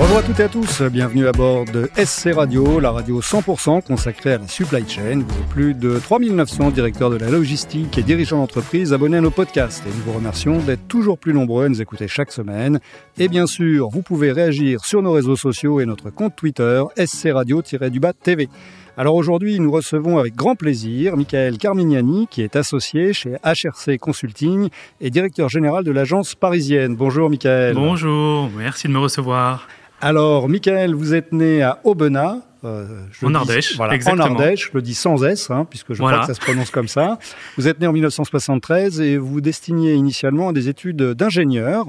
Bonjour à toutes et à tous, bienvenue à bord de SC Radio, la radio 100% consacrée à la supply chain. Vous êtes plus de 3900 directeurs de la logistique et dirigeants d'entreprise abonnés à nos podcasts et nous vous remercions d'être toujours plus nombreux à nous écouter chaque semaine. Et bien sûr, vous pouvez réagir sur nos réseaux sociaux et notre compte Twitter SC Radio-du-bas TV. Alors aujourd'hui, nous recevons avec grand plaisir Michael Carmignani, qui est associé chez HRC Consulting et directeur général de l'agence parisienne. Bonjour Michael. Bonjour, merci de me recevoir. Alors, Michael, vous êtes né à Aubenas. Euh, en Ardèche, voilà, en Ardèche, je le dis sans S, hein, puisque je crois que ça se prononce comme ça. Vous êtes né en 1973 et vous destiniez initialement à des études d'ingénieur.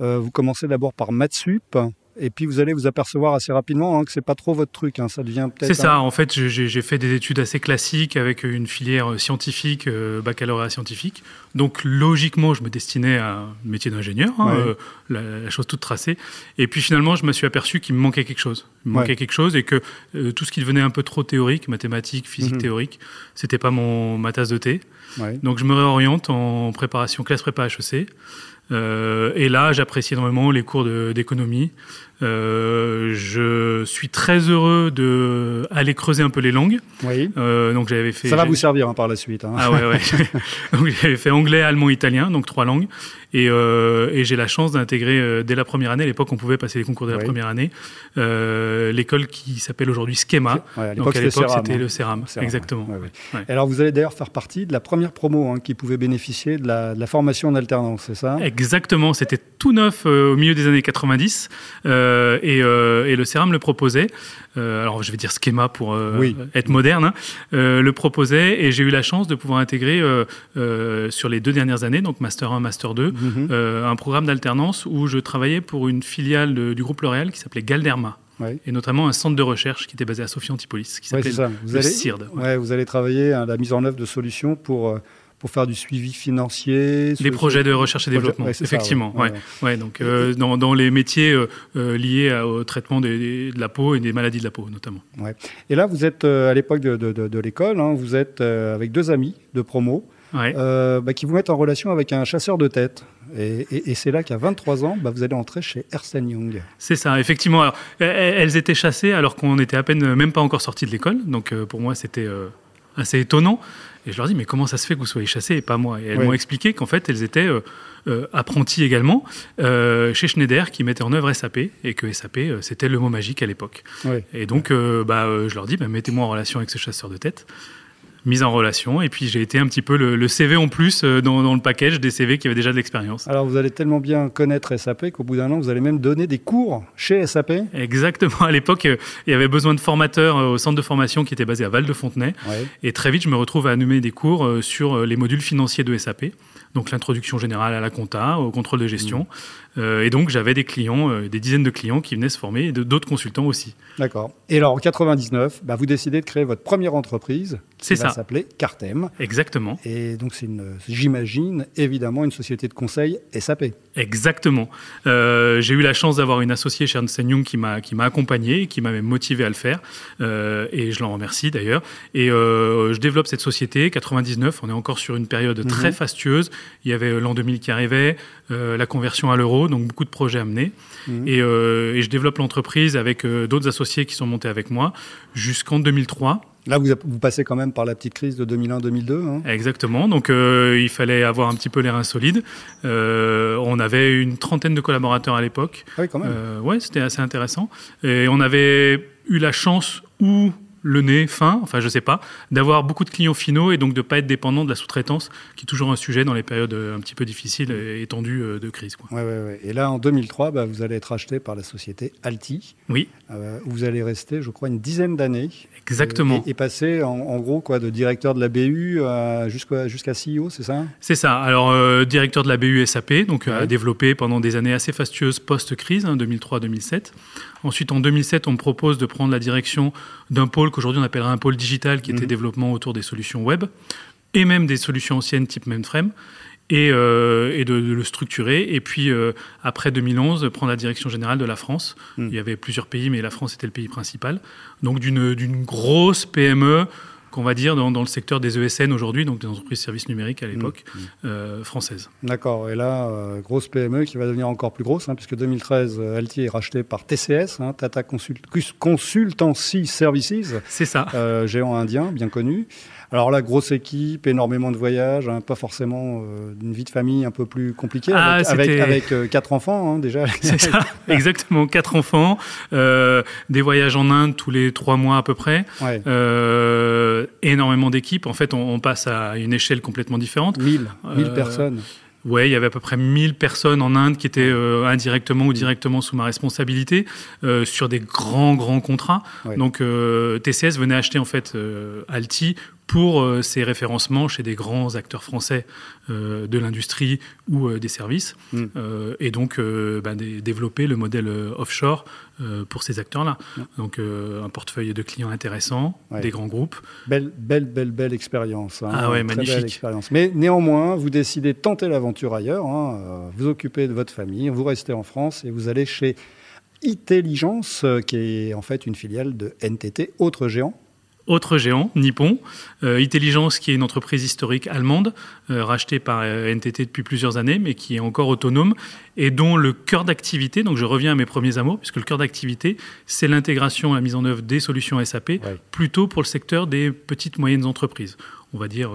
Euh, vous commencez d'abord par Matsup, et puis vous allez vous apercevoir assez rapidement hein, que c'est pas trop votre truc. Hein. Ça devient peut-être. C'est ça. En fait, j'ai fait des études assez classiques avec une filière scientifique, euh, baccalauréat scientifique. Donc logiquement, je me destinais à un métier d'ingénieur, hein, euh, la, chose toute tracée. Et puis finalement, je me suis aperçu qu'il me manquait quelque chose. Il me manquait quelque chose et que euh, tout ce qui devenait un peu trop théorique, mathématiques, physique mhm. théorique, c'était pas mon ma tasse de thé. Donc je me réoriente en préparation classe prépa HEC. Euh, et là, j'apprécie énormément les cours d'économie. Euh, je suis très heureux de aller creuser un peu les langues. Oui. Euh, donc j'avais fait. Ça va vous servir hein, par la suite. Hein. Ah ouais, ouais. donc j'avais fait anglais, allemand, italien, donc trois langues. Et, euh, et j'ai la chance d'intégrer dès la première année. À l'époque, on pouvait passer les concours dès la première année. L'école qui s'appelle aujourd'hui Schema. à l'époque, c'était le CERAM. Exactement. alors vous allez d'ailleurs faire partie de la première promo hein, qui pouvait bénéficier de la, de la formation en alternance, c'est ça? Exactement. C'était tout neuf au milieu des années 90. Euh, et, euh, et, le CERAM le proposait. Euh, alors je vais dire schéma pour être moderne. Hein, le proposait et j'ai eu la chance de pouvoir intégrer sur les deux dernières années, donc Master 1, Master 2, mhm. un programme d'alternance où je travaillais pour une filiale du groupe L'Oréal qui s'appelait Galderma. Et notamment un centre de recherche qui était basé à Sophie Antipolis, qui s'appelait le CIRD. Ouais. vous allez travailler à la mise en œuvre de solutions pour pour faire du suivi financier. Les projets de recherche et développement, effectivement. ouais. Ouais. donc euh, dans, dans, les métiers euh, euh, liés au traitement des, de la peau et des maladies de la peau, notamment. Ouais. Et là, vous êtes à l'époque de, de, de, l'école, hein, vous êtes avec deux amis de promo. Bah, qui vous mettent en relation avec un chasseur de tête. Et, et, et c'est là qu'à 23 ans, bah, vous allez entrer chez Ernst Young. C'est ça, effectivement. Alors, elles étaient chassées alors qu'on était à peine même pas encore sorti de l'école. Donc pour moi, c'était assez étonnant. Et je leur dis, mais comment ça se fait que vous soyez chassés et pas moi? Et elles m'ont expliqué qu'en fait, elles étaient euh, euh, apprenties également euh, chez Schneider qui mettait en œuvre SAP et que SAP, c'était le mot magique à l'époque. Et donc, bah, je leur dis, bah, mettez-moi en relation avec ce chasseur de tête mise en relation. Et puis j'ai été un petit peu le, CV en plus euh, dans, le package des CV qui avaient déjà de l'expérience. Alors vous allez tellement bien connaître SAP qu'au bout d'un an, vous allez même donner des cours chez SAP Exactement. À l'époque, euh, il y avait besoin de formateurs euh, au centre de formation qui était basé à Val-de-Fontenay. Et très vite, je me retrouve à animer des cours sur les modules financiers de SAP donc l'introduction générale à la compta, au contrôle de gestion. Euh, et donc j'avais des clients, euh, des dizaines de clients qui venaient se former, et d'autres consultants aussi. D'accord. Et alors en 99, bah, vous décidez de créer votre première entreprise. C'est ça. s'appelait Cartem. Exactement. Et donc c'est j'imagine, évidemment une société de conseil SAP. Exactement. Euh, j'ai eu la chance d'avoir une associée chez Ernst Young qui m'a qui m'a accompagné, qui m'a motivé à le faire, et je l'en remercie d'ailleurs. Et je développe cette société. 99, on est encore sur une période mmh. très fastueuse. Il y avait l'an 2000 qui arrivait, la conversion à l'euro, donc beaucoup de projets à mener. Mhm. Euh, et, je développe l'entreprise avec d'autres associés qui sont montés avec moi jusqu'en 2003. Là, vous, vous, passez quand même par la petite crise de 2001-2002. Hein Exactement. Donc, il fallait avoir un petit peu les reins solides. on avait une trentaine de collaborateurs à l'époque. Ah oui, quand même. ouais, c'était assez intéressant. Et on avait eu la chance ou le nez fin, enfin je sais pas, d'avoir beaucoup de clients finaux et donc de pas être dépendant de la sous-traitance, qui est toujours un sujet dans les périodes euh, un petit peu difficiles et étendues euh, de crise. Quoi. Ouais, ouais, ouais. Et là, en 2003, bah, vous allez être acheté par la société Alti. Oui. Euh, où vous allez rester, je crois, une dizaine d'années. Exactement. Et, passer en, gros quoi, de directeur de la BU jusqu'à jusqu'à CEO, c'est ça C'est ça. Alors, directeur de la BU SAP, donc à développer pendant des années assez fastueuses post-crise, 2003-2007. Hein, Ensuite, en 2007, on me propose de prendre la direction d'un pôle qu'aujourd'hui on appellera un pôle digital, qui était mhm. développement autour des solutions web, et même des solutions anciennes type mainframe. et, de, le structurer. Et puis, après 2011, prendre la direction générale de la France. Hmm. Il y avait plusieurs pays, mais la France était le pays principal. Donc, d'une grosse PME qu'on va dire dans, le secteur des ESN aujourd'hui, donc des entreprises de services numériques à mmh, l'époque mmh. euh, françaises. D'accord. Et là, euh, grosse PME qui va devenir encore plus grosse, hein, puisque 2013, euh, Altier est racheté par TCS, hein, Tata Consultancy Services. C'est ça. géant indien, bien connu. Alors là, grosse équipe, énormément de voyages, hein, pas forcément euh, une vie de famille un peu plus compliquée, ah, avec, euh, quatre enfants hein, déjà. C'est ça, exactement, quatre enfants, euh, des voyages en Inde tous les trois mois à peu près, énormément d'équipes. En fait, on, passe à une échelle complètement différente. 1000, 1000 personnes. Oui, il y avait à peu près 1000 personnes en Inde qui étaient indirectement ou directement sous ma responsabilité sur des grands, grands contrats. Donc TCS venait acheter en fait Alti pour euh, ces référencements chez des grands acteurs français euh, de l'industrie ou euh, des services, mm. et donc bah, développer le modèle offshore pour ces acteurs-là. Donc un portefeuille de clients intéressants, des grands groupes. Belle, belle, belle, belle expérience. Hein. ah ouais, magnifique. expérience. Mais néanmoins, vous décidez de tenter l'aventure ailleurs, hein, vous occupez de votre famille, vous restez en France et vous allez chez Intelligence, qui est en fait une filiale de NTT, autre géant autre géant, Nippon, euh, Intelligence, qui est une entreprise historique allemande, euh, rachetée par euh, NTT depuis plusieurs années, mais qui est encore autonome, et dont le cœur d'activité, donc je reviens à mes premiers amours, puisque le cœur d'activité, c'est l'intégration et la mise en œuvre des solutions SAP, plutôt pour le secteur des petites moyennes entreprises. On va dire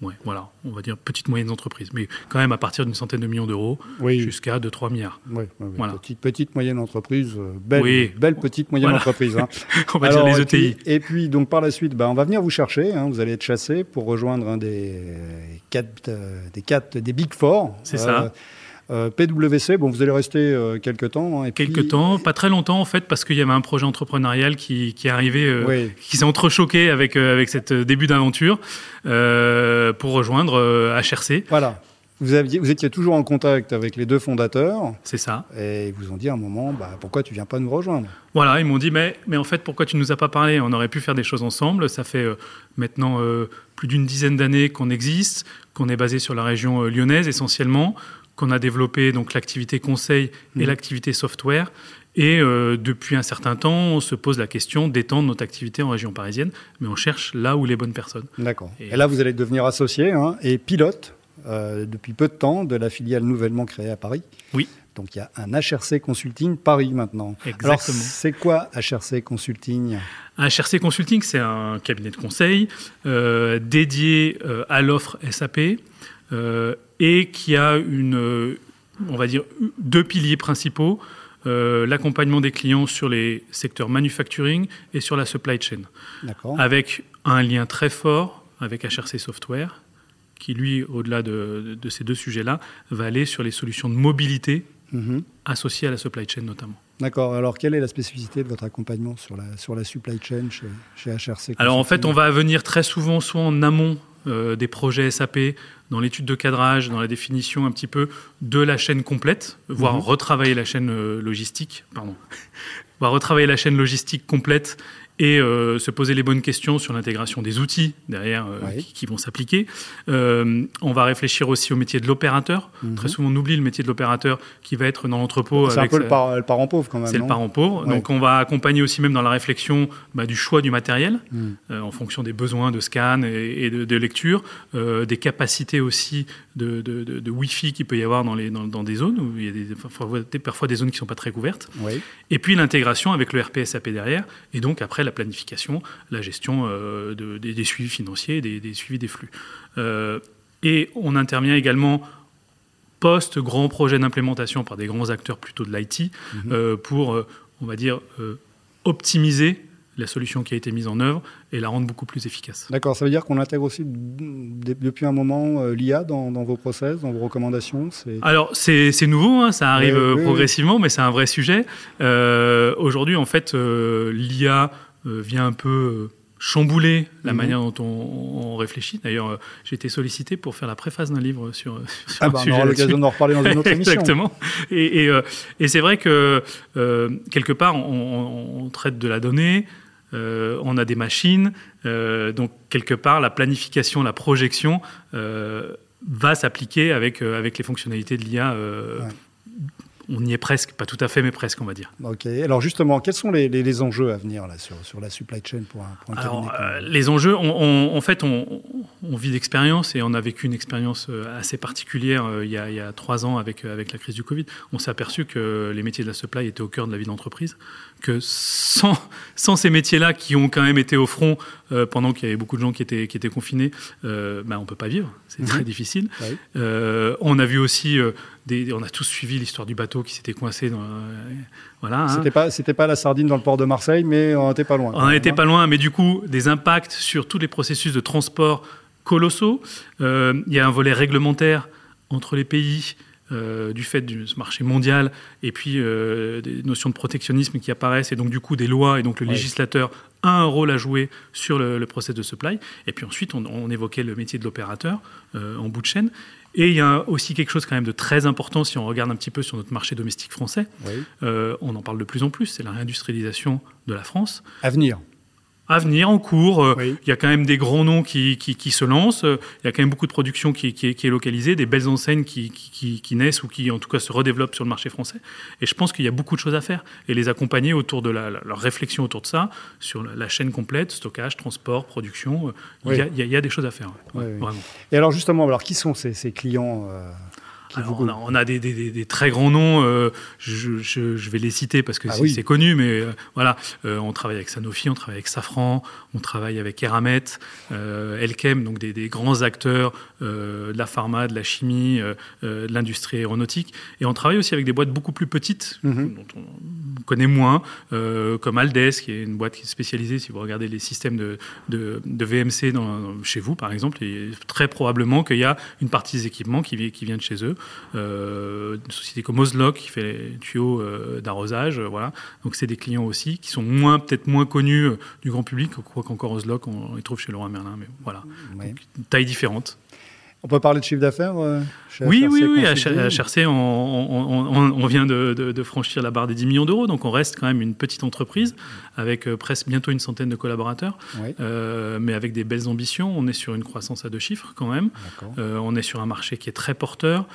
Ouais, voilà, on va dire petites moyennes entreprises, mais quand même à partir d'une centaine de millions d'euros jusqu'à 2-3 milliards. Oui, voilà. petite, petite moyenne entreprise, euh, belle, belle petite moyenne entreprise. Hein. on va dire les ETI. Et puis, donc par la suite, bah, on va venir vous chercher, hein, vous allez être chassé pour rejoindre un des quatre, euh, des, quatre, des Big Four. C'est ça. Euh, euh, PwC, bon, vous allez rester euh, quelques temps. Hein, et quelques temps, pas très longtemps en fait, parce qu'il y avait un projet entrepreneurial qui, qui est arrivé, euh, qui s'est entrechoqué avec, avec cette début d'aventure pour rejoindre HRC. Voilà. Vous, aviez, vous étiez toujours en contact avec les deux fondateurs. C'est ça. Et ils vous ont dit à un moment, bah, pourquoi tu viens pas nous rejoindre? Voilà, ils m'ont dit, mais, mais en fait, pourquoi tu nous as pas parlé? On aurait pu faire des choses ensemble. Ça fait maintenant plus d'une dizaine d'années qu'on existe, qu'on est basé sur la région lyonnaise essentiellement, qu'on a développé donc l'activité conseil et mmh. l'activité software. Et euh, depuis un certain temps, on se pose la question d'étendre notre activité en région parisienne, mais on cherche là où les bonnes personnes. D'accord. Et, là, vous allez devenir associé hein, et pilote euh, depuis peu de temps de la filiale nouvellement créée à Paris. Oui. Donc il y a un HRC Consulting Paris maintenant. Exactement. Alors c'est quoi HRC Consulting? HRC Consulting, c'est un cabinet de conseil euh, dédié à l'offre SAP et qui a une, on va dire, deux piliers principaux. Euh, l'accompagnement des clients sur les secteurs manufacturing et sur la supply chain. Avec un lien très fort avec HRC Software, qui lui, au-delà de, ces deux sujets-là, va aller sur les solutions de mobilité mhm. associées à la supply chain notamment. D'accord. Alors, quelle est la spécificité de votre accompagnement sur la, sur la supply chain chez, chez HRC Alors, en fait, on va venir très souvent soit en amont euh, des projets SAP, dans l'étude de cadrage, dans la définition un petit peu de la chaîne complète, voire mhm. retravailler la chaîne euh, logistique, pardon, voire retravailler la chaîne logistique complète et euh, se poser les bonnes questions sur l'intégration des outils derrière euh, qui, vont s'appliquer. Euh, on va réfléchir aussi au métier de l'opérateur. Mhm. Très souvent, on oublie le métier de l'opérateur qui va être dans l'entrepôt. C'est un peu le, parent pauvre quand même. C'est le parent pauvre. Donc, on va accompagner aussi même dans la réflexion bah, du choix du matériel mhm. en fonction des besoins de scan et, de, lecture, des capacités aussi de, de, Wi-Fi qu'il peut y avoir dans, les, dans, des zones où il y a des, parfois, des zones qui ne sont pas très couvertes. Et puis l'intégration avec le RPSAP derrière. Et donc après la planification, la gestion euh, des, suivis financiers, des, suivis des flux. Euh, et on intervient également post-grand projet d'implémentation par des grands acteurs plutôt de l'IT mhm. euh, pour, on va dire, optimiser la solution qui a été mise en œuvre et la rendre beaucoup plus efficace. D'accord, ça veut dire qu'on intègre aussi depuis un moment l'IA dans, vos process, dans vos recommandations Alors c'est nouveau, hein, ça arrive progressivement, mais c'est un vrai sujet. Aujourd'hui, en fait, l'IA euh, vient un peu euh, chambouler la mhm. manière dont on, réfléchit. D'ailleurs, euh, j'ai été sollicité pour faire la préface d'un livre sur, sur ah bah, On aura l'occasion d'en reparler dans une autre émission. Exactement. Et, et, c'est vrai que quelque part, on, traite de la donnée, on a des machines, donc quelque part, la planification, la projection va s'appliquer avec, avec les fonctionnalités de l'IA on y est presque, pas tout à fait, mais presque, on va dire. Ok. Alors justement, quels sont les, enjeux à venir là, sur, sur, la supply chain pour un, pour Alors, euh, Les enjeux, en fait, on, vit d'expérience et on a vécu une expérience euh, assez particulière euh, il, y a, trois ans avec, avec la crise du Covid. On s'est aperçu que les métiers de la supply étaient au cœur de la vie d'entreprise, que sans, sans ces métiers-là qui ont quand même été au front pendant qu'il y avait beaucoup de gens qui étaient, qui étaient confinés, ben, on ne peut pas vivre. C'est très difficile. on a vu aussi on a tous suivi l'histoire du bateau qui s'était coincé. Dans, euh, voilà. Hein. C'était pas, c'était pas la sardine dans le port de Marseille, mais on n'était pas loin. On n'était pas loin, mais du coup, des impacts sur tous les processus de transport colossaux. Euh, il y a un volet réglementaire entre les pays. Euh, du fait du marché mondial et puis des notions de protectionnisme qui apparaissent et donc du coup des lois et donc le législateur a un rôle à jouer sur le, process de supply. Et puis ensuite on, évoquait le métier de l'opérateur en bout de chaîne. Et il y a aussi quelque chose quand même de très important si on regarde un petit peu sur notre marché domestique français. Euh, on en parle de plus en plus, c'est la réindustrialisation de la France. À venir à venir, en cours. Euh, il y a quand même des grands noms qui, qui, se lancent. Il y a quand même beaucoup de production qui, qui est, localisée, des belles enseignes qui, naissent ou qui, en tout cas, se redéveloppent sur le marché français. Et je pense qu'il y a beaucoup de choses à faire et les accompagner autour de la, leur réflexion autour de ça, sur la, chaîne complète, stockage, transport, production. Euh, il, y a, des choses à faire, vraiment. Et alors, justement, alors, qui sont ces, ces clients euh, on, a, des, très grands noms, euh, je, vais les citer parce que ah c'est connu, mais euh, voilà, euh, on travaille avec Sanofi, on travaille avec Safran, on travaille avec Eramet, Elkem, donc des, grands acteurs de la pharma, de la chimie, de l'industrie aéronautique, et on travaille aussi avec des boîtes beaucoup plus petites, mhm. dont on connaît moins, comme Aldes, qui est une boîte qui est spécialisée, si vous regardez les systèmes de, de, VMC dans, chez vous, par exemple, et très probablement qu'il y a une partie des équipements qui, qui viennent chez eux. Euh, une société comme Ozlock qui fait les tuyaux euh, d'arrosage, euh, voilà. Donc c'est des clients aussi qui sont moins peut-être moins connus du grand public, quoi qu'encore Ozlock on les trouve chez Laurent Merlin, mais voilà, une taille différente. On peut parler de chiffre d'affaires euh, Oui, oui, oui. À HRC, on, vient de, franchir la barre des 10 millions d'euros, donc on reste quand même une petite entreprise avec euh, presque bientôt une centaine de collaborateurs, euh, mais avec des belles ambitions. On est sur une croissance à deux chiffres quand même. on est sur un marché qui est très porteur,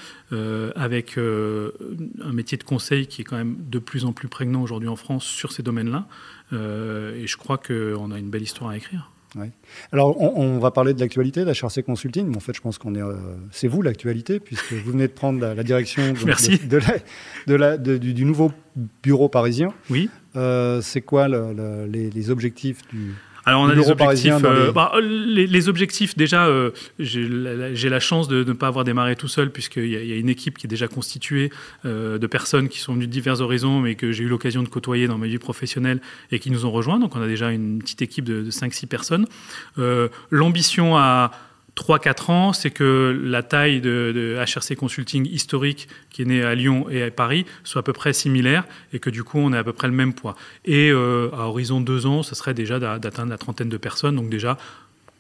avec un métier de conseil qui est quand même de plus en plus prégnant aujourd'hui en France sur ces domaines-là. et je crois qu'on a une belle histoire à écrire. Alors, on, va parler de l'actualité d'HRC Consulting, mais en fait, je pense qu'on est, euh, c'est vous l'actualité, puisque vous venez de prendre la, direction de, du, nouveau bureau parisien. Oui. Euh, c'est quoi les, objectifs du, alors on a des objectifs. Euh, bah, les... objectifs, déjà, euh, j'ai la, chance de, ne pas avoir démarré tout seul puisqu'il y, y, a une équipe qui est déjà constituée euh, de personnes qui sont venues de divers horizons, mais que j'ai eu l'occasion de côtoyer dans ma vie professionnelle et qui nous ont rejoints. Donc on a déjà une petite équipe de, de 5-6 personnes. L'ambition à 3-4 ans, c'est que la taille de, HRC Consulting historique, qui est né à Lyon et à Paris, soit à peu près similaire et que du coup, on ait à peu près le même poids. Et euh, à horizon de 2 ans, ce serait déjà d'atteindre la trentaine de personnes. Donc déjà,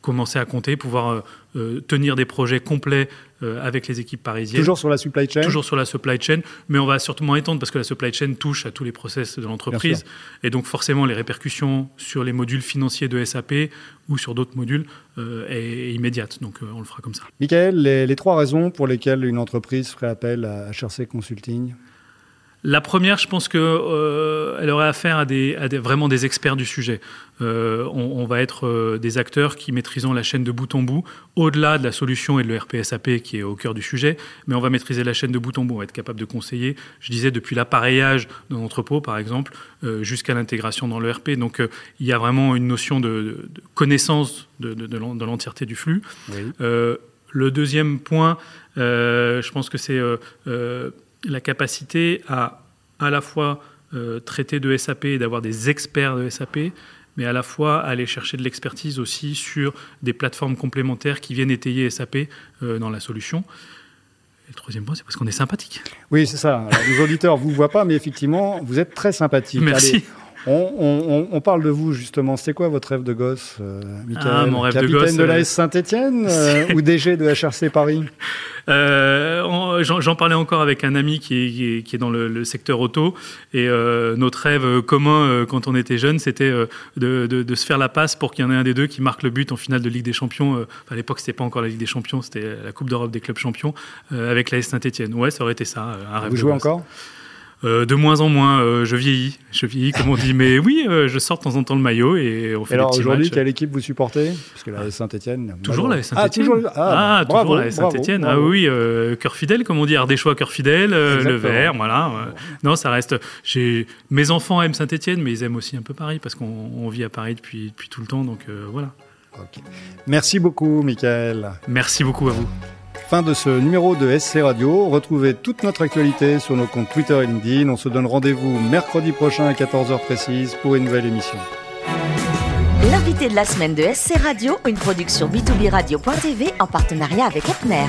commencer à compter, pouvoir euh, euh, tenir des projets complets euh, avec les équipes parisiennes. Toujours sur la supply chain Toujours sur la supply chain, mais on va surtout étendre parce que la supply chain touche à tous les process de l'entreprise. Et donc forcément, les répercussions sur les modules financiers de SAP ou sur d'autres modules est, immédiate. Donc on le fera comme ça. Michael, les, les trois raisons pour lesquelles une entreprise ferait appel à HRC Consulting? La première, je pense qu'elle euh, aurait affaire à, des, vraiment des experts du sujet. Euh, on, va être euh, des acteurs qui maîtrisons la chaîne de bout en bout, au-delà de la solution et de l'ERP-SAP qui est au cœur du sujet, mais on va maîtriser la chaîne de bout en bout, on va être capable de conseiller, je disais, depuis l'appareillage d'un entrepôt, par exemple, jusqu'à l'intégration dans l'ERP. Donc il y a vraiment une notion de, connaissance de, de l'entièreté du flux. le deuxième point, je pense que c'est la capacité à à la fois euh, traiter de SAP et d'avoir des experts de SAP, mais à la fois aller chercher de l'expertise aussi sur des plateformes complémentaires qui viennent étayer SAP euh, dans la solution. Et le troisième point, c'est parce qu'on est sympathique. Oui, c'est ça. les auditeurs ne vous voient pas, mais effectivement, vous êtes très sympathique. Merci. On, parle de vous justement. C'était quoi votre rêve de gosse, euh, ah, mon rêve Capitaine de gosse. de l'AS Saint-Etienne ou DG de HRC Paris? Euh, J'en parlais encore avec un ami qui est, qui est, dans le, secteur auto. Et euh, notre rêve commun euh, quand on était jeune, c'était euh, de, de, de, se faire la passe pour qu'il y en ait un des deux qui marque le but en finale de Ligue des Champions. à l'époque, c'était pas encore la Ligue des Champions, c'était la Coupe d'Europe des clubs champions avec l'AS Saint-Etienne. Ouais, ça aurait été ça. Un rêve Vous jouez encore? Euh, de moins en moins, euh, je vieillis, je vieillis comme on dit, mais oui, euh, je sors de temps en temps le maillot et on fait et alors aujourd'hui, quelle équipe vous supportez? Parce que la Saint-Etienne. Toujours la Saint-Etienne. Ah, toujours, ah, ah toujours la Saint-Etienne. Ah oui, cœur fidèle, comme on dit, Ardéchois, cœur fidèle, le vert, voilà. Non, ça reste. J'ai mes enfants aiment Saint-Etienne, mais ils aiment aussi un peu Paris parce qu'on vit à Paris depuis depuis tout le temps, donc voilà. Merci beaucoup, Michael. Merci beaucoup à vous. Fin de ce numéro de SC Radio. Retrouvez toute notre actualité sur nos comptes Twitter et LinkedIn. On se donne rendez-vous mercredi prochain à 14h précise pour une nouvelle émission. L'invité de la semaine de SC Radio, une production b2b radio.tv en partenariat avec Epner.